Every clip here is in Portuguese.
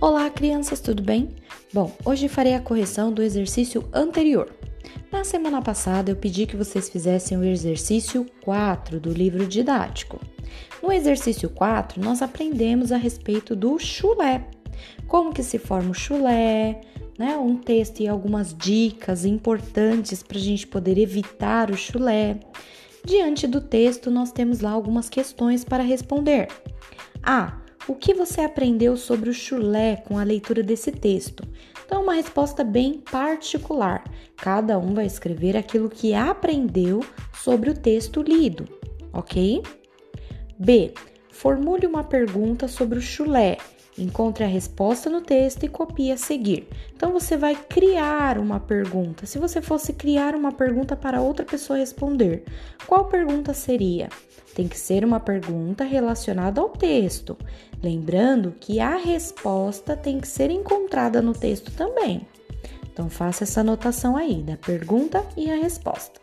Olá, crianças, tudo bem? Bom, hoje farei a correção do exercício anterior. Na semana passada, eu pedi que vocês fizessem o exercício 4 do livro didático. No exercício 4, nós aprendemos a respeito do chulé. Como que se forma o chulé, né? Um texto e algumas dicas importantes para a gente poder evitar o chulé. Diante do texto, nós temos lá algumas questões para responder. A. O que você aprendeu sobre o chulé com a leitura desse texto? Então, uma resposta bem particular. Cada um vai escrever aquilo que aprendeu sobre o texto lido, ok? B. Formule uma pergunta sobre o chulé. Encontre a resposta no texto e copie a seguir. Então você vai criar uma pergunta. Se você fosse criar uma pergunta para outra pessoa responder, qual pergunta seria? Tem que ser uma pergunta relacionada ao texto. Lembrando que a resposta tem que ser encontrada no texto também. Então faça essa anotação aí da pergunta e a resposta.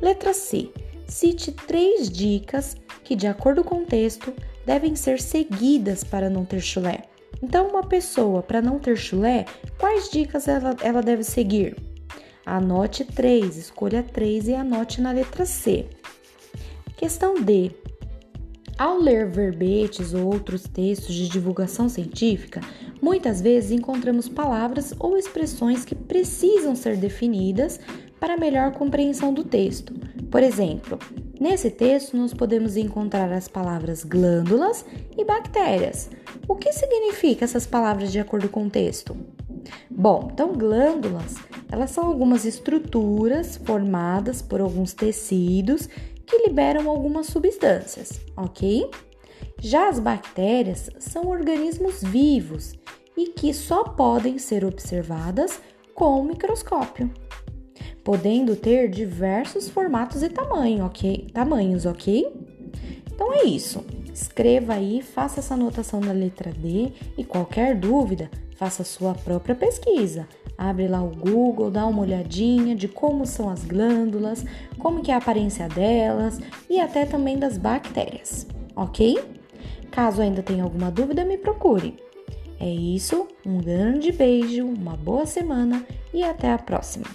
Letra C. Cite três dicas que, de acordo com o texto, devem ser seguidas para não ter chulé. Então, uma pessoa para não ter chulé, quais dicas ela, ela deve seguir? Anote três, escolha três e anote na letra C. Questão D. Ao ler verbetes ou outros textos de divulgação científica, muitas vezes encontramos palavras ou expressões que precisam ser definidas para melhor compreensão do texto. Por exemplo, nesse texto nós podemos encontrar as palavras glândulas e bactérias. O que significa essas palavras de acordo com o texto? Bom, então glândulas, elas são algumas estruturas formadas por alguns tecidos que liberam algumas substâncias, ok? Já as bactérias são organismos vivos e que só podem ser observadas com o microscópio, podendo ter diversos formatos e tamanho, ok? tamanhos, ok? Então é isso. Escreva aí, faça essa anotação na letra D e qualquer dúvida, faça sua própria pesquisa. Abre lá o Google, dá uma olhadinha de como são as glândulas, como que é a aparência delas e até também das bactérias, ok? Caso ainda tenha alguma dúvida, me procure. É isso, um grande beijo, uma boa semana e até a próxima!